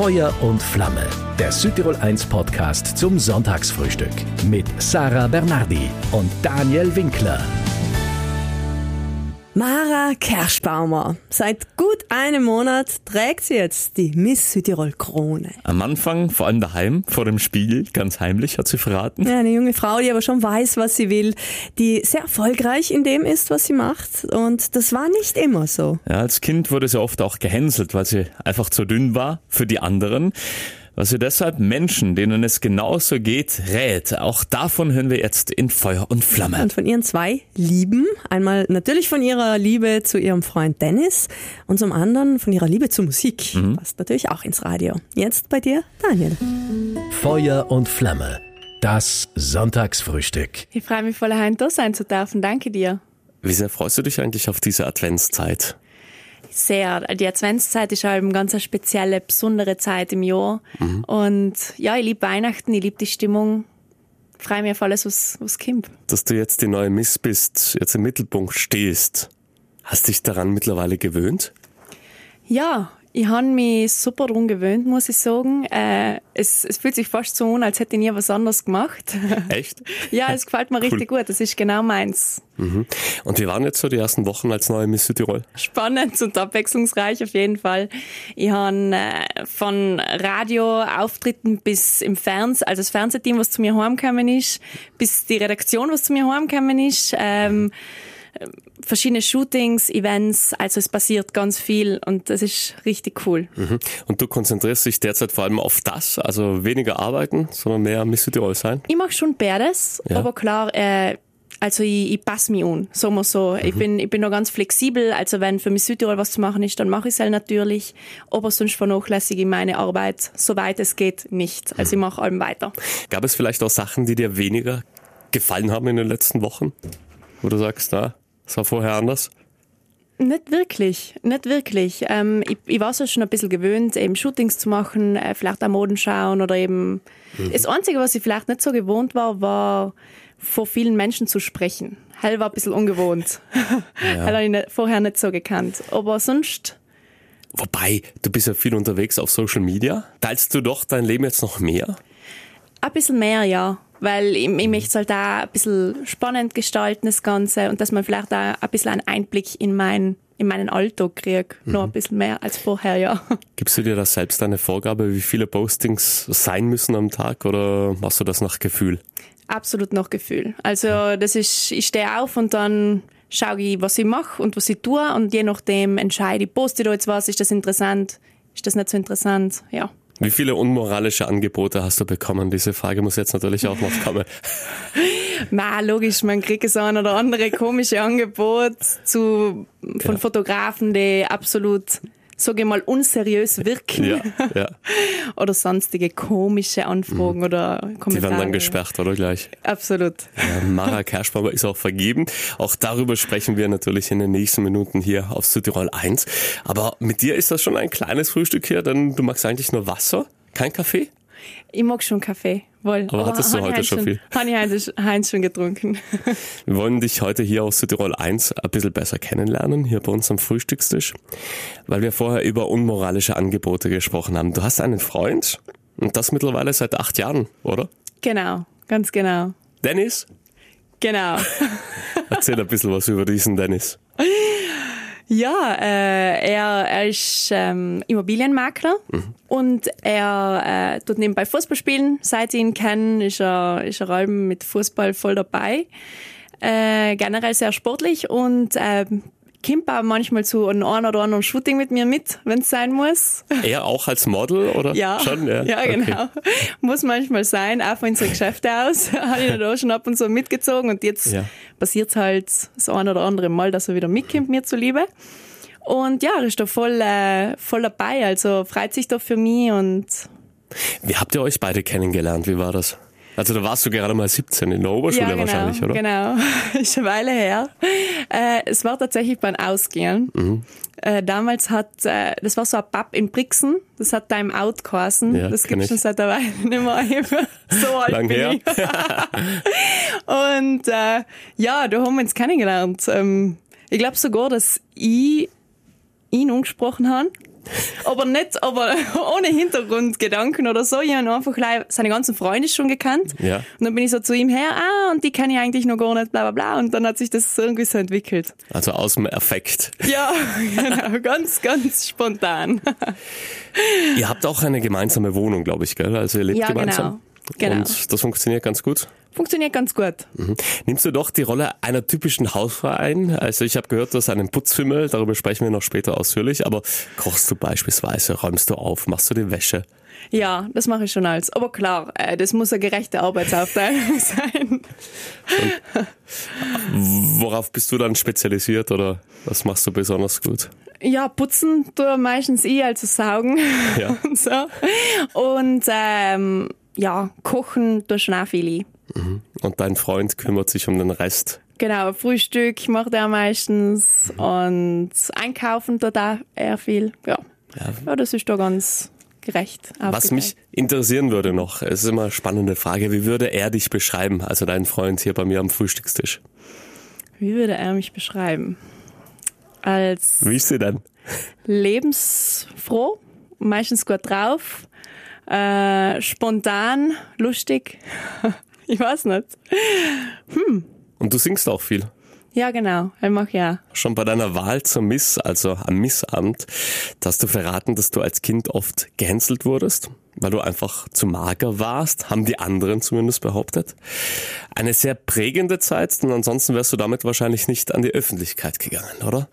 Feuer und Flamme, der Südtirol 1 Podcast zum Sonntagsfrühstück mit Sarah Bernardi und Daniel Winkler. Mara Kerschbaumer. Seit gut einem Monat trägt sie jetzt die Miss Südtirol Krone. Am Anfang, vor allem daheim, vor dem Spiegel, ganz heimlich, hat sie verraten. Ja, eine junge Frau, die aber schon weiß, was sie will, die sehr erfolgreich in dem ist, was sie macht. Und das war nicht immer so. Ja, als Kind wurde sie oft auch gehänselt, weil sie einfach zu dünn war für die anderen was ihr deshalb Menschen, denen es genauso geht, rät. Auch davon hören wir jetzt in Feuer und Flamme. Und von ihren zwei Lieben. Einmal natürlich von ihrer Liebe zu ihrem Freund Dennis und zum anderen von ihrer Liebe zur Musik. Mhm. Passt natürlich auch ins Radio. Jetzt bei dir, Daniel. Feuer und Flamme. Das Sonntagsfrühstück. Ich freue mich voll, heute da sein zu dürfen. Danke dir. Wie sehr freust du dich eigentlich auf diese Adventszeit? Sehr. Die Adventszeit ist halt eine ganz spezielle, besondere Zeit im Jahr. Mhm. Und ja, ich liebe Weihnachten, ich liebe die Stimmung. Ich freue mich auf alles, was, was kommt. Dass du jetzt die neue Miss bist, jetzt im Mittelpunkt stehst, hast dich daran mittlerweile gewöhnt? Ja, ich habe mich super daran gewöhnt, muss ich sagen. Äh, es, es, fühlt sich fast so an, als hätte ich nie was anderes gemacht. Echt? ja, es gefällt mir cool. richtig gut. Das ist genau meins. Mhm. Und wie waren jetzt so die ersten Wochen als neue Miss Südtirol? Spannend und abwechslungsreich auf jeden Fall. Ich habe äh, von Radioauftritten bis im Fernsehen, also das Fernsehteam, was zu mir heimgekommen ist, bis die Redaktion, was zu mir heimgekommen ist. Ähm, verschiedene Shootings, Events, also es passiert ganz viel und das ist richtig cool. Mhm. Und du konzentrierst dich derzeit vor allem auf das, also weniger arbeiten, sondern mehr Miss Südtirol sein? Ich mache schon beides, ja. aber klar, äh, also ich, ich passe mich an, sagen wir so. Mhm. Ich, bin, ich bin noch ganz flexibel, also wenn für Miss Südtirol was zu machen ist, dann mache ich es halt natürlich, aber sonst vernachlässige ich meine Arbeit, soweit es geht, nicht. Also mhm. ich mache allem weiter. Gab es vielleicht auch Sachen, die dir weniger gefallen haben in den letzten Wochen? Wo du sagst, na, das war vorher anders? Nicht wirklich, nicht wirklich. Ähm, ich, ich war es ja schon ein bisschen gewöhnt, eben Shootings zu machen, äh, vielleicht auch Moden schauen oder eben. Mhm. Das Einzige, was ich vielleicht nicht so gewohnt war, war vor vielen Menschen zu sprechen. Hell war ein bisschen ungewohnt. Ja. Hell habe ich nicht, vorher nicht so gekannt. Aber sonst. Wobei, du bist ja viel unterwegs auf Social Media. Teilst du doch dein Leben jetzt noch mehr? Ein bisschen mehr, ja weil ich, ich möchte es halt auch ein bisschen spannend gestalten, das Ganze, und dass man vielleicht auch ein bisschen einen Einblick in, mein, in meinen Alltag kriegt. Mhm. Noch ein bisschen mehr als vorher, ja. Gibst du dir da selbst eine Vorgabe, wie viele Postings sein müssen am Tag, oder machst du das nach Gefühl? Absolut nach Gefühl. Also, das ist, ich stehe auf und dann schaue ich, was ich mache und was ich tue, und je nachdem entscheide ich, poste ich da jetzt was, ist das interessant, ist das nicht so interessant, ja. Wie viele unmoralische Angebote hast du bekommen? Diese Frage muss jetzt natürlich auch noch kommen. Na, logisch, man kriegt so ein oder andere komische Angebot zu, von ja. Fotografen, die absolut sage ich mal, unseriös wirken. Ja, ja. oder sonstige komische Anfragen mhm. oder Kommentare. Die werden dann gesperrt, oder gleich? Absolut. Ja, Mara Kerschbauer ist auch vergeben. Auch darüber sprechen wir natürlich in den nächsten Minuten hier auf Südtirol 1. Aber mit dir ist das schon ein kleines Frühstück hier, denn du magst eigentlich nur Wasser, kein Kaffee? Ich mag schon Kaffee. Wohl. Aber hattest du heute schon viel? Habe ich Heinz schon getrunken. Wir wollen dich heute hier aus Südtirol 1 ein bisschen besser kennenlernen, hier bei uns am Frühstückstisch, weil wir vorher über unmoralische Angebote gesprochen haben. Du hast einen Freund und das mittlerweile seit acht Jahren, oder? Genau, ganz genau. Dennis? Genau. Erzähl ein bisschen was über diesen Dennis. Ja, äh, er, er ist ähm, Immobilienmakler mhm. und er äh, tut nebenbei Fußball spielen. Seit ich ihn kenne, ist er, ist er mit Fußball voll dabei. Äh, generell sehr sportlich und äh, kommt auch manchmal zu einem oder anderen Shooting mit mir mit, wenn es sein muss. Er auch als Model oder? Ja, schon, ja. ja genau. Okay. Muss manchmal sein, auch von unseren Geschäfte aus. Habe ich da schon ab und zu mitgezogen und jetzt ja. passiert es halt das ein oder andere Mal, dass er wieder mitkommt, mir zuliebe. Und ja, er ist da voll, äh, voll dabei, also freut sich doch für mich und wie habt ihr euch beide kennengelernt? Wie war das? Also da warst du gerade mal 17 in der Oberschule ja, genau, wahrscheinlich, oder? Genau, ist eine Weile her. Äh, es war tatsächlich beim Ausgehen. Mhm. Äh, damals hat, äh, das war so ein Pub in Brixen, das hat Time Out geheißen. Ja, das gibt schon seit einer Weile nicht mehr. so alt Lang bin her. ich. Und äh, ja, da haben wir uns kennengelernt. Ähm, ich glaube sogar, dass ich ihn angesprochen habe Aber nicht, aber ohne Hintergrundgedanken oder so. Ich habe einfach seine ganzen Freunde schon gekannt. Ja. Und dann bin ich so zu ihm her, ah, und die kenne ich eigentlich noch gar nicht, bla bla bla. Und dann hat sich das irgendwie so entwickelt. Also aus dem Effekt. Ja, genau, ganz, ganz spontan. Ihr habt auch eine gemeinsame Wohnung, glaube ich, gell? Also ihr lebt Ja, gemeinsam. genau. Genau. Und das funktioniert ganz gut. Funktioniert ganz gut. Mhm. Nimmst du doch die Rolle einer typischen Hausfrau ein? Also ich habe gehört, du hast einen Putzfimmel, darüber sprechen wir noch später ausführlich, aber kochst du beispielsweise, räumst du auf, machst du die Wäsche? Ja, das mache ich schon als. Aber klar, äh, das muss eine gerechte Arbeitsaufteilung sein. Worauf bist du dann spezialisiert oder was machst du besonders gut? Ja, putzen tue meistens ich, also saugen Ja. und so. Und ähm, ja, kochen tue schon auch viel ich. Und dein Freund kümmert sich um den Rest. Genau, Frühstück macht er meistens und einkaufen tut auch eher viel. Ja, ja. das ist da ganz gerecht. Was mich interessieren würde noch, es ist immer eine spannende Frage, wie würde er dich beschreiben, also dein Freund hier bei mir am Frühstückstisch? Wie würde er mich beschreiben? Als Wie ist sie denn? lebensfroh, meistens gut drauf, äh, spontan, lustig. ich weiß nicht. Und du singst auch viel. Ja, genau, ich mache ja. Schon bei deiner Wahl zur Miss, also am Missamt, hast du verraten, dass du als Kind oft gehänselt wurdest, weil du einfach zu mager warst, haben die anderen zumindest behauptet. Eine sehr prägende Zeit, denn ansonsten wärst du damit wahrscheinlich nicht an die Öffentlichkeit gegangen, oder?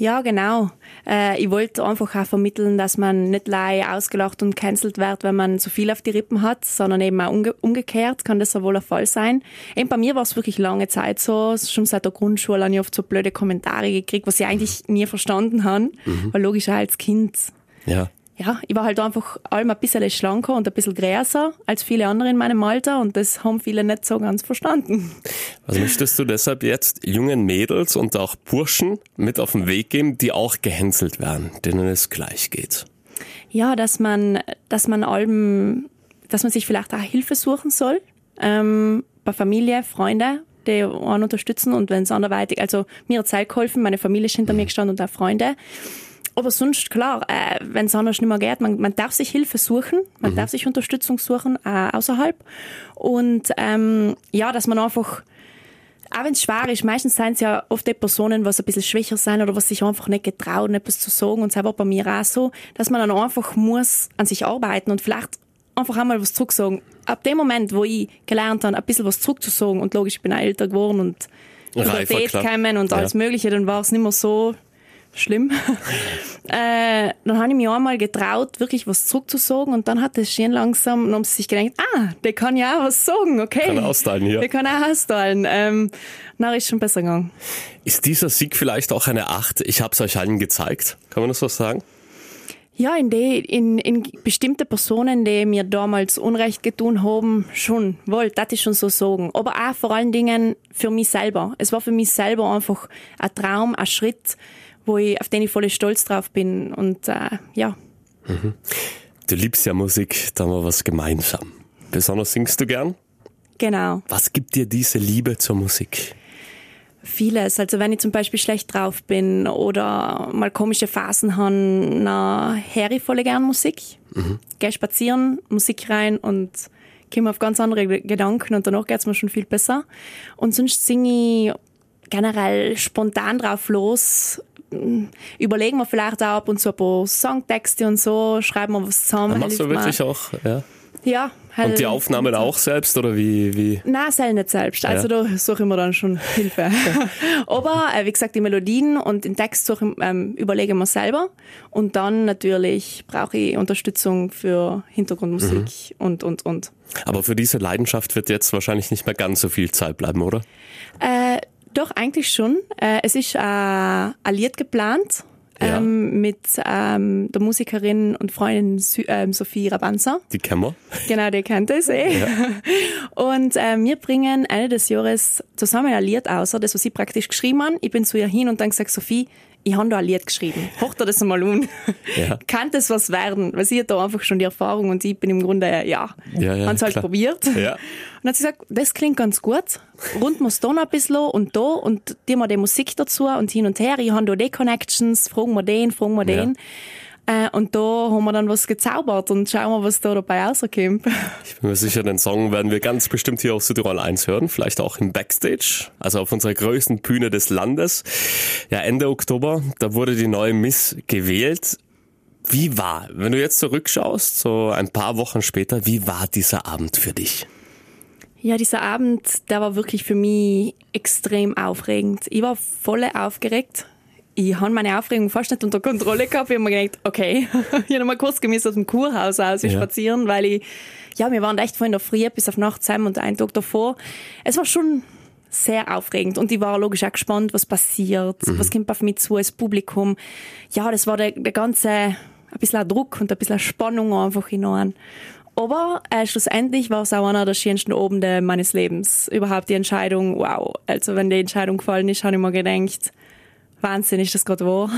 Ja, genau. Äh, ich wollte einfach auch vermitteln, dass man nicht leicht ausgelacht und cancelt wird, wenn man zu viel auf die Rippen hat, sondern eben auch umge umgekehrt kann das ja wohl der Fall sein. Eben bei mir war es wirklich lange Zeit so. Schon seit der Grundschule habe ich oft so blöde Kommentare gekriegt, was ich eigentlich nie verstanden habe. Weil logisch auch als Kind Ja. Ja, ich war halt einfach allem ein bisschen schlanker und ein bisschen größer als viele andere in meinem Alter und das haben viele nicht so ganz verstanden. Was möchtest du deshalb jetzt jungen Mädels und auch Burschen mit auf den Weg geben, die auch gehänselt werden, denen es gleich geht? Ja, dass man, dass man allem, dass man sich vielleicht auch Hilfe suchen soll, ähm, bei Familie, Freunde, die einen unterstützen und wenn es anderweitig, also mir hat Zeit geholfen, meine Familie ist hinter mir gestanden und auch Freunde. Aber sonst, klar, äh, wenn es anders nicht mehr geht, man, man darf sich Hilfe suchen, man darf sich Unterstützung suchen, auch außerhalb. Und ähm, ja, dass man einfach, auch wenn es schwer ist, meistens sind es ja oft die Personen, was ein bisschen schwächer sind oder was sich einfach nicht getrauen, etwas zu sagen. Und es war bei mir auch so, dass man dann einfach muss an sich arbeiten und vielleicht einfach einmal was zurücksagen. Ab dem Moment, wo ich gelernt habe, ein bisschen was zurückzusagen und logisch, ich bin auch älter geworden und Reifer, Pubertät gekommen und Ja. alles Mögliche, dann war es nicht mehr so schlimm. äh, dann habe ich mich einmal getraut, wirklich was zurückzusagen und dann hat es schön langsam, dann haben sie sich gedacht, ah, der kann ja auch was sagen, okay. Kann austeilen hier. Der kann auch austeilen. Ähm, dann ist schon besser gegangen. Ist dieser Sieg vielleicht auch eine Acht? Ich habe es euch allen gezeigt. Kann man das so sagen? Ja, in, die, in, in bestimmte Personen, die mir damals Unrecht getun haben, schon, wohl, das ist schon so sagen. Aber auch vor allen Dingen für mich selber. Es war für mich selber einfach ein Traum, ein Schritt, wo ich, auf den ich voll stolz drauf bin. Und äh, ja, Du liebst ja Musik, da haben wir was gemeinsam. Besonders singst du gern? genau. Was gibt dir diese Liebe zur Musik? Vieles. Also wenn ich zum Beispiel schlecht drauf bin oder mal komische Phasen habe, dann höre ich voll gern Musik. Gehe spazieren, Musik rein und komme auf ganz andere Ge- Gedanken und danach geht's mir schon viel besser. Und sonst singe ich generell spontan drauf los. Überlegen wir vielleicht auch ab und zu ein paar Songtexte und so, schreiben wir was zusammen. Machst du wirklich auch, ja? Ja. Halt Und die Aufnahmen auch selbst oder wie, wie? Nein, selten nicht selbst. Also da suche ich mir dann schon Hilfe. Aber äh, wie gesagt, die Melodien und den Text suche, ich, ähm, überlege ich mir selber. Und dann natürlich brauche ich Unterstützung für Hintergrundmusik und, und, und. Aber für diese Leidenschaft wird jetzt wahrscheinlich nicht mehr ganz so viel Zeit bleiben, oder? Äh, doch, eigentlich schon. Äh, es ist äh, Lied geplant. Ja. Ähm, mit ähm, der Musikerin und Freundin Sü ähm, Sophie Rabanza. Die kennen wir. Genau, die kennt es eh. Und äh, wir bringen Ende des Jahres zusammen ein Lied aus, das, was sie praktisch geschrieben haben. Ich bin zu ihr hin und dann gesagt, Sophie, ich habe da ein Lied geschrieben. Hoch dir das einmal an. Ja. Kann das was werden? Weil sie hat da einfach schon die Erfahrung und ich bin im Grunde, ja, Ja, ja, haben halt klar. probiert. Ja. Und dann hat sie gesagt, das klingt ganz gut. Wir es da noch ein bisschen und da und die mal die Musik dazu und hin und her. Ich habe da die Connections, fragen wir den, fragen wir Ja. Äh, und da haben wir dann was gezaubert und schauen wir, was da dabei rauskommt. Ich bin mir sicher, den Song werden wir ganz bestimmt hier auf Südtirol 1 hören, vielleicht auch im Backstage, also auf unserer größten Bühne des Landes. Ja, Ende Oktober, da wurde die neue Miss gewählt. Wie war, wenn du jetzt zurückschaust, so ein paar Wochen später, wie war dieser Abend für dich? Ja, dieser Abend, der war wirklich für mich extrem aufregend. Ich war voll aufgeregt. Ich habe meine Aufregung fast nicht unter Kontrolle gehabt. Ich habe mir gedacht, okay, ich habe mal kurz gemisst aus dem Kurhaus aus ja. spazieren, weil ich, ja, wir waren echt von der Früh bis auf Nacht zusammen und einen Tag davor. Es war schon sehr aufregend und ich war logisch auch gespannt, was passiert, mhm. was kommt auf mich zu als Publikum. Ja, das war der, der ganze, ein bisschen Druck und ein bisschen Spannung einfach hinein. Aber äh, schlussendlich war es auch einer der schönsten Abende meines Lebens. Überhaupt die Entscheidung, wow. Also wenn die Entscheidung gefallen ist, habe ich mir gedacht, Wahnsinn ist das gerade wahr.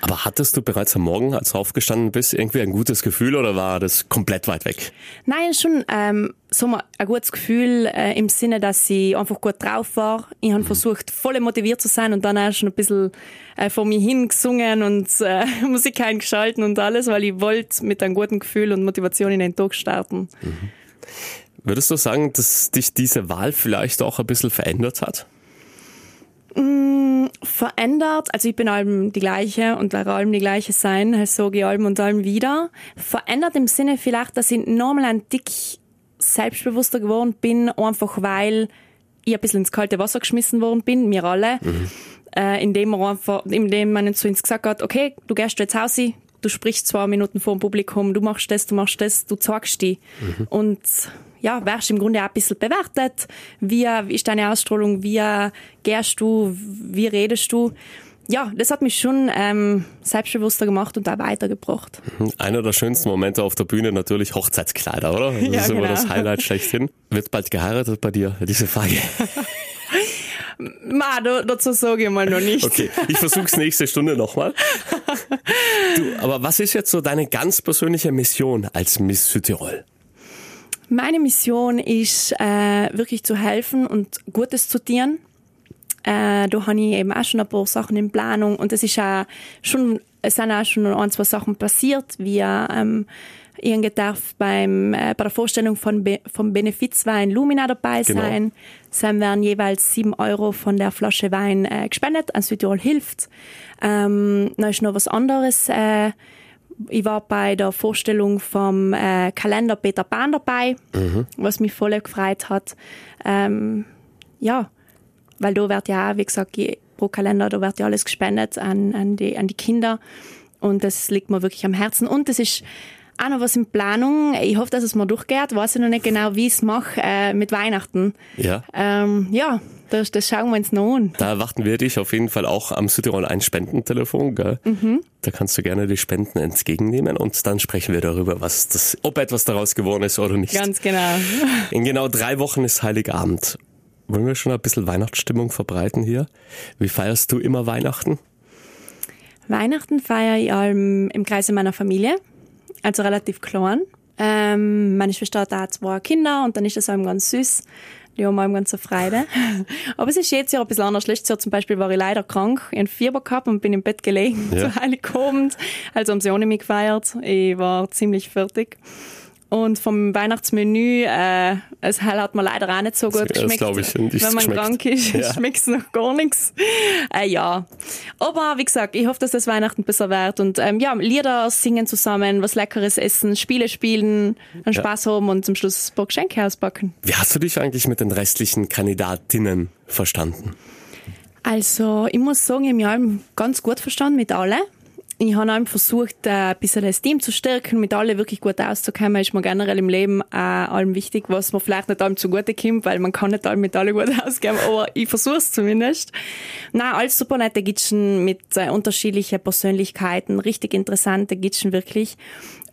Aber hattest du bereits am Morgen, als du aufgestanden bist, irgendwie ein gutes Gefühl oder war das komplett weit weg? Nein, schon ähm, so ein gutes Gefühl äh, im Sinne, dass ich einfach gut drauf war. Ich habe mhm. versucht, voll motiviert zu sein und dann auch schon ein bisschen äh, vor mir hingesungen und äh, Musik eingeschalten und alles, weil ich wollte mit einem guten Gefühl und Motivation in den Tag starten. Mhm. Würdest du sagen, dass dich diese Wahl vielleicht auch ein bisschen verändert hat? Mm, verändert, also ich bin allem die gleiche und werde allem die gleiche sein, also gehe allem und allem wieder. Verändert im Sinne vielleicht, dass ich nochmal ein Dick selbstbewusster geworden bin, einfach weil ich ein bisschen ins kalte Wasser geschmissen worden bin, wir alle. Mhm. Äh, indem, man einfach, indem man zu uns gesagt hat, okay, du gehst jetzt raus, du sprichst zwei Minuten vor dem Publikum, du machst das, du machst das, du zeigst dich. Mhm. Und ja, wirst im Grunde auch ein bisschen bewertet. Wie, ist deine Ausstrahlung? Wie gehst du? Wie redest du? Ja, das hat mich schon ähm, selbstbewusster gemacht und auch weitergebracht. Mhm. Einer der schönsten Momente auf der Bühne natürlich Hochzeitskleider, oder? Das ja, ist immer genau. das Highlight schlechthin. Wird bald geheiratet bei dir? Diese Frage. Ma, dazu sage ich mal noch nicht. Okay, ich versuch's nächste Stunde nochmal. Du, aber was ist jetzt so deine ganz persönliche Mission als Miss Südtirol? Meine Mission ist, äh, wirklich zu helfen und Gutes zu tun. Äh, da habe ich eben auch schon ein paar Sachen in Planung und es ist auch schon, es sind auch schon ein, zwei Sachen passiert, wie ähm, ich darf beim, äh, bei der Vorstellung von Be vom Benefizwein Lumina dabei genau. sein. Genau. Es werden jeweils sieben Euro von der Flasche Wein äh, gespendet an Südtirol hilft. Ähm, dann ist noch was anderes äh, ich war bei der Vorstellung vom äh, Kalender Peter Pan dabei, mhm. was mich voll gefreut hat. Ähm, ja, weil da wird ja, wie gesagt, pro Kalender, da wird ja alles gespendet an, an, die, an die Kinder. Und das liegt mir wirklich am Herzen. Und das ist auch noch was in Planung. Ich hoffe, dass es mal durchgeht. Weiß ich noch nicht genau, wie ich es mache äh, mit Weihnachten. Ja. Ähm, ja, das, das schauen wir uns noch an. Da erwarten wir dich auf jeden Fall auch am Südtirol ein Spendentelefon. Gell? Mhm. Da kannst du gerne die Spenden entgegennehmen und dann sprechen wir darüber, was das, ob etwas daraus geworden ist oder nicht. Ganz genau. In genau drei Wochen ist Heiligabend. Wollen wir schon ein bisschen Weihnachtsstimmung verbreiten hier? Wie feierst du immer Weihnachten? Weihnachten feiere ich allem im Kreise meiner Familie, also relativ klein. Ähm, meine Schwester hat auch zwei Kinder und dann ist das allem ganz süß. Die haben allem ganz so Freude. Aber es ist jetzt Jahr ein bisschen anders. Letztes Jahr zum Beispiel war ich leider krank, ich hatte Fieber gehabt und bin im Bett gelegen ja. zu Heiligabend. Also haben sie ohne mich gefeiert. Ich war ziemlich fertig. Und vom Weihnachtsmenü, äh, es hat mir leider auch nicht so gut das, geschmeckt. Das ich, wenn man geschmeckt. krank ist, ja. schmeckt es noch gar nichts. Äh, ja. Aber wie gesagt, ich hoffe, dass das Weihnachten besser wird. Und ähm, ja, Lieder singen zusammen, was Leckeres essen, Spiele spielen, einen ja. Spaß haben und zum Schluss ein paar Geschenke auspacken. Wie hast du dich eigentlich mit den restlichen Kandidatinnen verstanden? Also, ich muss sagen, ich habe mich ganz gut verstanden mit allen. Ich habe auch versucht, äh, ein bisschen das Team zu stärken, mit allen wirklich gut auszukommen. Ist mir generell im Leben äh, allem wichtig, was mir vielleicht nicht allem zugute kommt, weil man kann nicht allem mit allen gut ausgeben, aber ich versuche es zumindest. Nein, alles super nette Gitschen mit äh, unterschiedlichen Persönlichkeiten, richtig interessante Gitschen wirklich.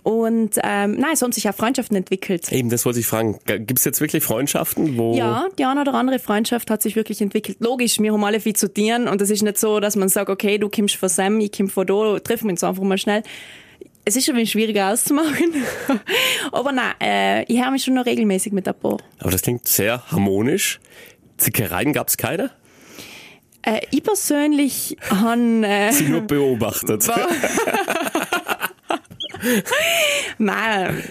Und ähm, nein, es haben sich auch Freundschaften entwickelt. Eben, das wollte ich fragen. Gibt es jetzt wirklich Freundschaften, wo... Ja, die eine oder andere Freundschaft hat sich wirklich entwickelt. Logisch, wir haben alle viel zu tun und es ist nicht so, dass man sagt, okay, du kommst von Sam, ich komme von da, treffen wir uns einfach mal schnell. Es ist ein bisschen schwieriger auszumachen. Aber nein, äh, ich höre mich schon noch regelmäßig mit ein paar. Aber das klingt sehr harmonisch. Zickereien gab es keine? Äh, ich persönlich habe... Äh, Sie nur beobachtet. Nein.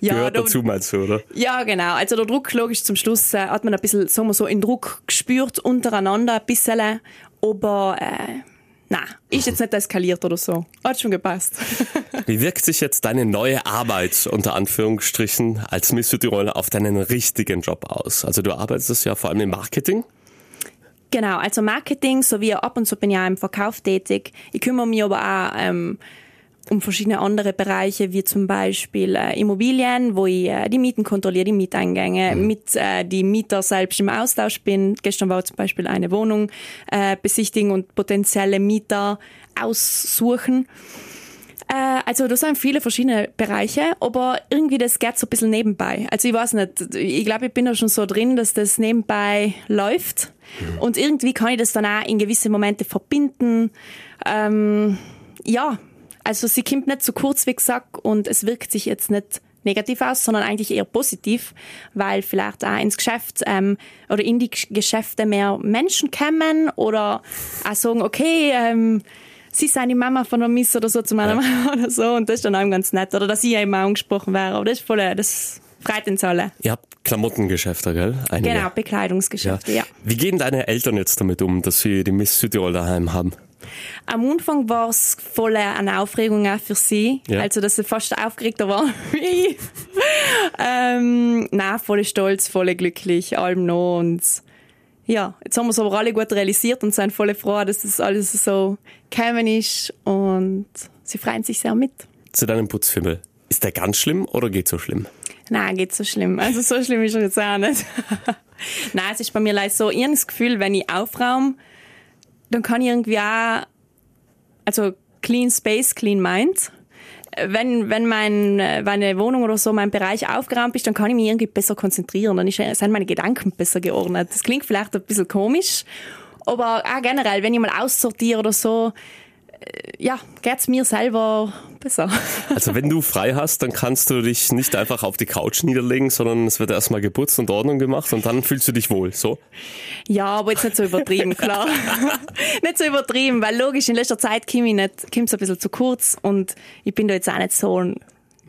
Ja, Gehört dazu, meinst du, oder? Ja, genau. Also der Druck, logisch, zum Schluss äh, hat man ein bisschen, sagen wir so, in Druck gespürt untereinander ein bisschen, aber äh, nein, ist jetzt nicht eskaliert oder so. Hat schon gepasst. Wie wirkt sich jetzt deine neue Arbeit, unter Anführungsstrichen, als Miss Südtirol auf deinen richtigen Job aus? Also du arbeitest ja vor allem im Marketing. Genau, also Marketing sowie ab und zu bin ich auch im Verkauf tätig. Ich kümmere mich aber auch ähm, um verschiedene andere Bereiche, wie zum Beispiel äh, Immobilien, wo ich äh, die Mieten kontrolliere, die Mieteingänge, mhm. mit äh, die Mieter selbst im Austausch bin. Gestern war zum Beispiel eine Wohnung äh, besichtigen und potenzielle Mieter aussuchen. Äh, also da sind viele verschiedene Bereiche, aber irgendwie das geht so ein bisschen nebenbei. Also ich weiß nicht, ich glaube, ich bin da schon so drin, dass das nebenbei läuft. Mhm. Und irgendwie kann ich das dann auch in gewisse Momente verbinden. Ähm, ja, also sie kommt nicht zu kurz, wie gesagt, und es wirkt sich jetzt nicht negativ aus, sondern eigentlich eher positiv, weil vielleicht auch ins Geschäft ähm, oder in die Geschäfte mehr Menschen kommen oder auch sagen, okay, ähm, sie sind die Mama von der Miss oder so zu meiner ja. Mama oder so und das ist dann auch ganz nett. Oder dass ich eben auch angesprochen wäre, aber das ist voll, das freut uns alle. Ihr habt Klamottengeschäfte, gell? Einige. Genau, Bekleidungsgeschäfte, ja. ja. Wie gehen deine Eltern jetzt damit um, dass sie die Miss Südtirol daheim haben? Am Anfang war es voll eine Aufregung auch für sie. Ja. Also, dass sie fast aufgeregter war wie ich. ähm, nein, voll stolz, voll glücklich, allem noch. Und ja, jetzt haben wir es aber alle gut realisiert und sind voll froh, dass das alles so gekommen ist. Und sie freuen sich sehr mit. Zu deinem Putzfimmel. Ist der ganz schlimm oder geht so schlimm? Nein, geht so schlimm. Also so schlimm ist er jetzt auch nicht. Nein, es ist bei mir leider so, ich habe das Gefühl, wenn ich aufräume, dann kann ich irgendwie auch, also Clean Space, Clean Mind. Wenn, wenn mein, meine Wohnung oder so, mein Bereich aufgeräumt ist, dann kann ich mich irgendwie besser konzentrieren. Dann sind meine Gedanken besser geordnet. Das klingt vielleicht ein bisschen komisch, aber auch generell, wenn ich mal aussortiere oder so, ja, geht's mir selber besser. Also wenn du frei hast, dann kannst du dich nicht einfach auf die Couch niederlegen, sondern es wird erstmal geputzt und Ordnung gemacht und dann fühlst du dich wohl, so? Ja, aber jetzt nicht so übertrieben, klar. nicht so übertrieben, weil logisch, in letzter Zeit komme ich nicht, kommt's ein bisschen zu kurz und ich bin da jetzt auch nicht so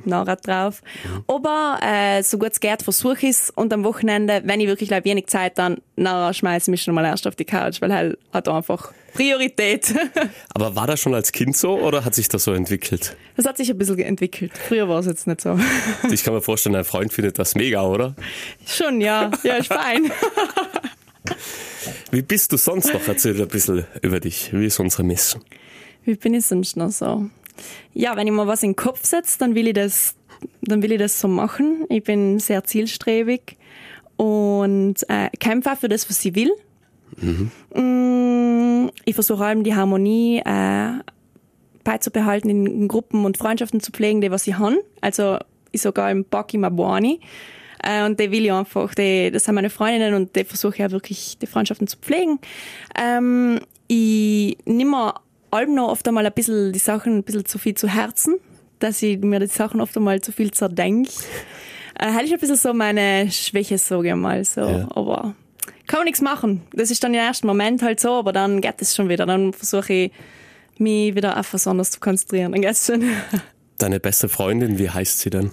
nachher drauf. Mhm. Aber äh, so gut es geht, versuche ich es. Und am Wochenende, wenn ich wirklich like, wenig Zeit dann, nachher schmeiße ich mich schon mal erst auf die Couch, weil halt hat einfach Priorität. Aber war das schon als Kind so oder hat sich das so entwickelt? Das hat sich ein bisschen entwickelt. Früher war es jetzt nicht so. Ich kann mir vorstellen, dein Freund findet das mega, oder? Schon, ja. Ja, ist fein. Wie bist du sonst noch? Erzähl ein bisschen über dich. Wie ist unsere Miss? Wie bin ich sonst noch so? Ja, wenn ich mir was in den Kopf setze, dann will ich das, dann will ich das so machen. Ich bin sehr zielstrebig und äh, kämpfe auch für das, was ich will. Mhm. Mm, ich versuche allem die Harmonie äh, beizubehalten, in Gruppen und Freundschaften zu pflegen, die was ich habe. Also ich sogar im Baki Mabwani. Äh, und die will ich einfach, die, das sind meine Freundinnen und die versuche ich auch wirklich die Freundschaften zu pflegen. Ähm, ich nehme allem noch oft einmal ein bisschen die Sachen ein bisschen zu viel zu Herzen, dass ich mir die Sachen oft einmal zu viel zerdenke. Äh, halt ich ein bisschen so meine Schwäche, sage ich mal so. Ja. Aber kann man nichts machen. Das ist dann im ersten Moment halt so, aber dann geht es schon wieder. Dann versuche ich, mich wieder auf was anderes zu konzentrieren. Dann geht's schon. Deine beste Freundin, wie heißt sie denn?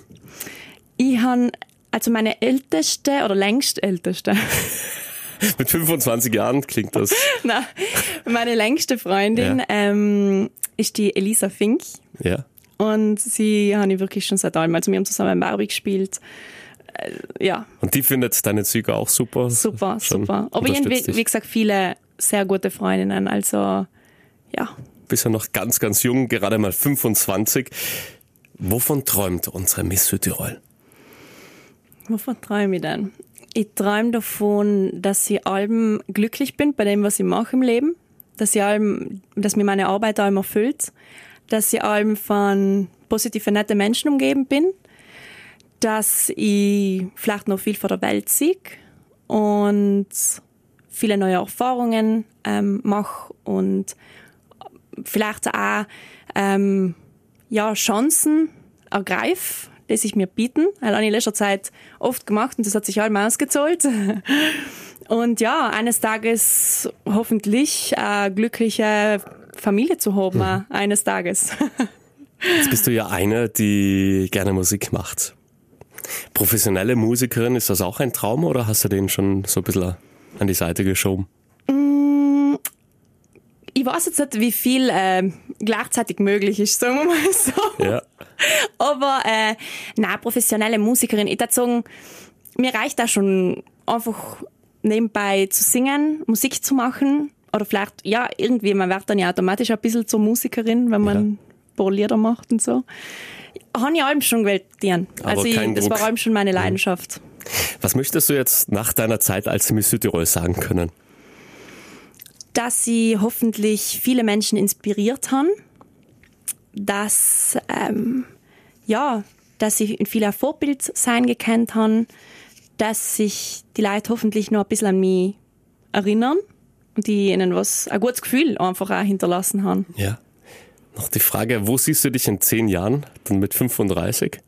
Ich habe, also meine älteste oder längst älteste. Mit 25 Jahren klingt das. Na, meine längste Freundin ja. ähm, ist die Elisa Fink. Ja. Und sie habe ich wirklich schon seit allem. Also wir haben zusammen Barbie gespielt. Äh, ja. Und die findet deine Züge auch super? Super, super. Aber ich habe, wie, wie gesagt, viele sehr gute Freundinnen. Also, ja. Bist ja noch ganz, ganz jung, gerade mal 25. Wovon träumt unsere Miss Südtirol? Wovon träume ich denn? Ich träume davon, dass ich allem glücklich bin bei dem, was ich mache im Leben. Dass, ich allem, dass mir meine Arbeit allem erfüllt. Dass ich allem von positiven, netten Menschen umgeben bin. Dass ich vielleicht noch viel von der Welt sehe. Und viele neue Erfahrungen ähm, mache. Und vielleicht auch ähm, ja, Chancen ergreife die sich mir bieten. Das habe ich in letzter Zeit oft gemacht und das hat sich allem ausgezahlt. Und ja, eines Tages hoffentlich eine glückliche Familie zu haben, mhm. eines Tages. Jetzt bist du ja eine, die gerne Musik macht. Professionelle Musikerin, ist das auch ein Traum oder hast du den schon so ein bisschen an die Seite geschoben? Ich weiß jetzt nicht, wie viel äh, gleichzeitig möglich ist, sagen wir mal so. Ja. Aber äh, na professionelle Musikerin, ich würde sagen, mir reicht da schon einfach nebenbei zu singen, Musik zu machen oder vielleicht, ja, irgendwie, man wird dann ja automatisch ein bisschen zur Musikerin, wenn man ja. ein paar Lieder macht und so. Habe ich allem schon gewählt, Dian. Also ich, das war allem schon meine mhm. Leidenschaft. Was möchtest du jetzt nach deiner Zeit als Miss Südtirol sagen können? Dass sie hoffentlich viele Menschen inspiriert haben, dass, ähm, ja, dass sie viel ein Vorbild sein gekannt haben, dass sich die Leute hoffentlich noch ein bisschen an mich erinnern und die ihnen was, ein gutes Gefühl einfach auch hinterlassen haben. Ja. Noch die Frage, wo siehst du dich in zehn Jahren, dann mit 35?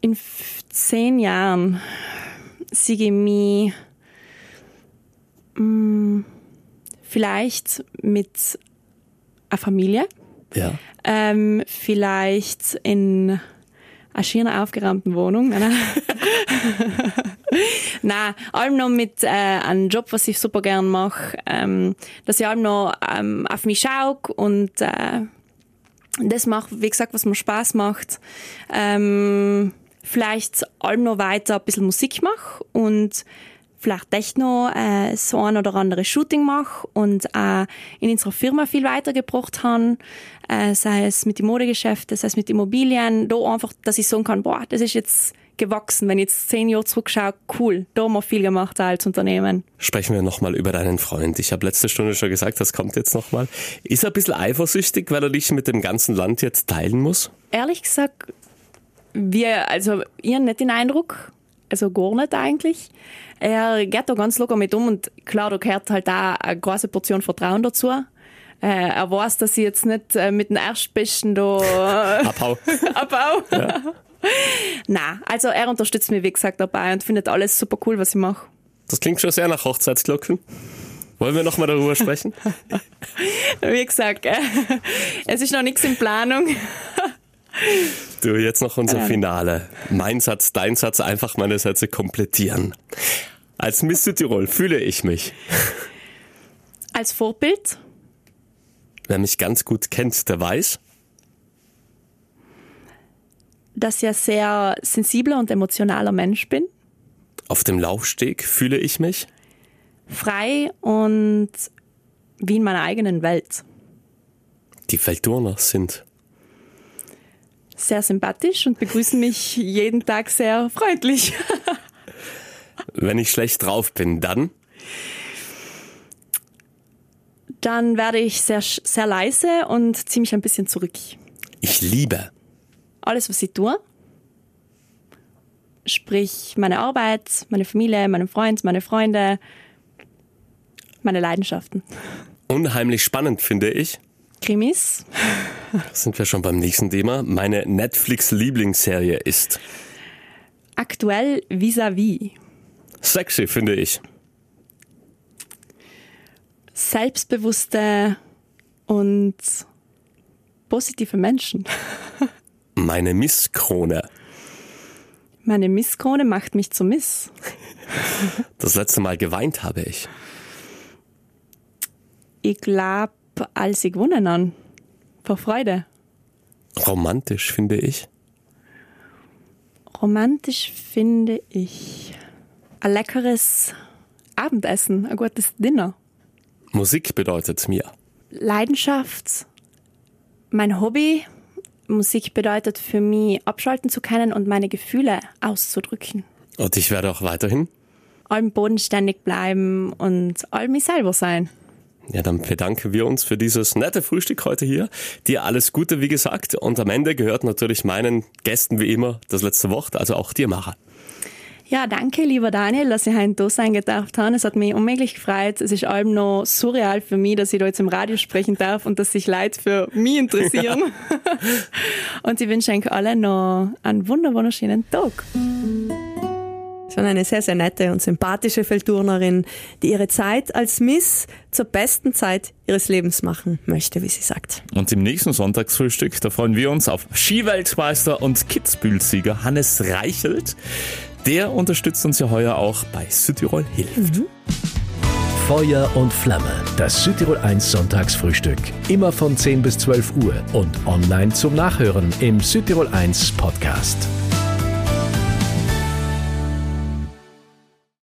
In zehn Jahren sehe ich mich mh, mm, vielleicht mit einer Familie. Ja. Ähm, vielleicht in einer schönen aufgeräumten Wohnung. Nein, allem noch mit äh, einem Job, was ich super gern mache, ähm, dass ich allem noch ähm, auf mich schaue und äh, das macht, wie gesagt, was mir Spaß macht. Ähm, vielleicht allem noch weiter ein bisschen Musik mache und vielleicht echt noch äh, so ein oder andere Shooting mache und auch in unserer Firma viel weitergebracht habe, äh, sei es mit den Modegeschäften, sei es mit Immobilien, da einfach, dass ich sagen kann, boah, das ist jetzt gewachsen, wenn ich jetzt zehn Jahre zurückschaue, cool, da haben wir viel gemacht als Unternehmen. Sprechen wir nochmal über deinen Freund. Ich habe letzte Stunde schon gesagt, das kommt jetzt nochmal. Ist er ein bisschen eifersüchtig, weil er dich mit dem ganzen Land jetzt teilen muss? Ehrlich gesagt, wir, also, habe nicht den Eindruck, also gar nicht eigentlich. Er geht da ganz locker mit um und klar, da gehört halt auch eine große Portion Vertrauen dazu. Äh, er weiß, dass ich jetzt nicht äh, mit dem Erstbesten da äh, abhau. abhau. Ja. Nein, also er unterstützt mich, wie gesagt, dabei und findet alles super cool, was ich mache. Das klingt schon sehr nach Hochzeitsglocken. Wollen wir nochmal darüber sprechen? wie gesagt, es ist noch nichts in Planung. Du, jetzt noch unser Finale. Mein Satz, dein Satz, einfach meine Sätze komplettieren. Als Miss Südtirol fühle ich mich. Als Vorbild? Wer mich ganz gut kennt, der weiß. Dass ich ein sehr sensibler und emotionaler Mensch bin. Auf dem Laufsteg fühle ich mich. Frei und wie in meiner eigenen Welt. Die Feldturner sind sehr sympathisch und begrüßen mich jeden Tag sehr freundlich. Wenn ich schlecht drauf bin, dann? Dann werde ich sehr, sehr leise und ziehe mich ein bisschen zurück. Ich liebe. Alles, was ich tue. Sprich, meine Arbeit, meine Familie, meinen Freund, meine Freunde, meine Leidenschaften. Unheimlich spannend, finde ich. Krimis. Sind wir schon beim nächsten Thema. Meine Netflix-Lieblingsserie ist aktuell vis-à-vis. -vis. Sexy, finde ich. Selbstbewusste und positive Menschen. Meine Misskrone. Meine Misskrone macht mich zu Miss. Das letzte Mal geweint habe ich. Ich glaube, als ich gewonnen habe. Vor Freude. Romantisch, finde ich. Romantisch finde ich ein leckeres Abendessen, ein gutes Dinner. Musik bedeutet mir. Leidenschaft, mein Hobby. Musik bedeutet für mich, abschalten zu können und meine Gefühle auszudrücken. Und ich werde auch weiterhin? Allem bodenständig bleiben und all mich selber sein. Ja, dann bedanken wir uns für dieses nette Frühstück heute hier. Dir alles Gute, wie gesagt. Und am Ende gehört natürlich meinen Gästen wie immer das letzte Wort, also auch dir, Mara. Ja, danke, lieber Daniel, dass Sie heute da sein gedacht haben. Es hat mich unmöglich gefreut. Es ist allem noch surreal für mich, dass ich da jetzt im Radio sprechen darf und dass sich Leute für mich interessieren. Ja. und ich wünsche euch allen noch einen wunderschönen Tag. Schon eine sehr, sehr nette und sympathische Feldturnerin, die ihre Zeit als Miss zur besten Zeit ihres Lebens machen möchte, wie sie sagt. Und im nächsten Sonntagsfrühstück, da freuen wir uns auf Skiweltmeister und Kitzbühel-Sieger Hannes Reichelt. Der unterstützt uns ja heuer auch bei Südtirol hilft. Mhm. Feuer und Flamme, das Südtirol 1 Sonntagsfrühstück. Immer von 10 bis 12 Uhr und online zum Nachhören im Südtirol 1 Podcast.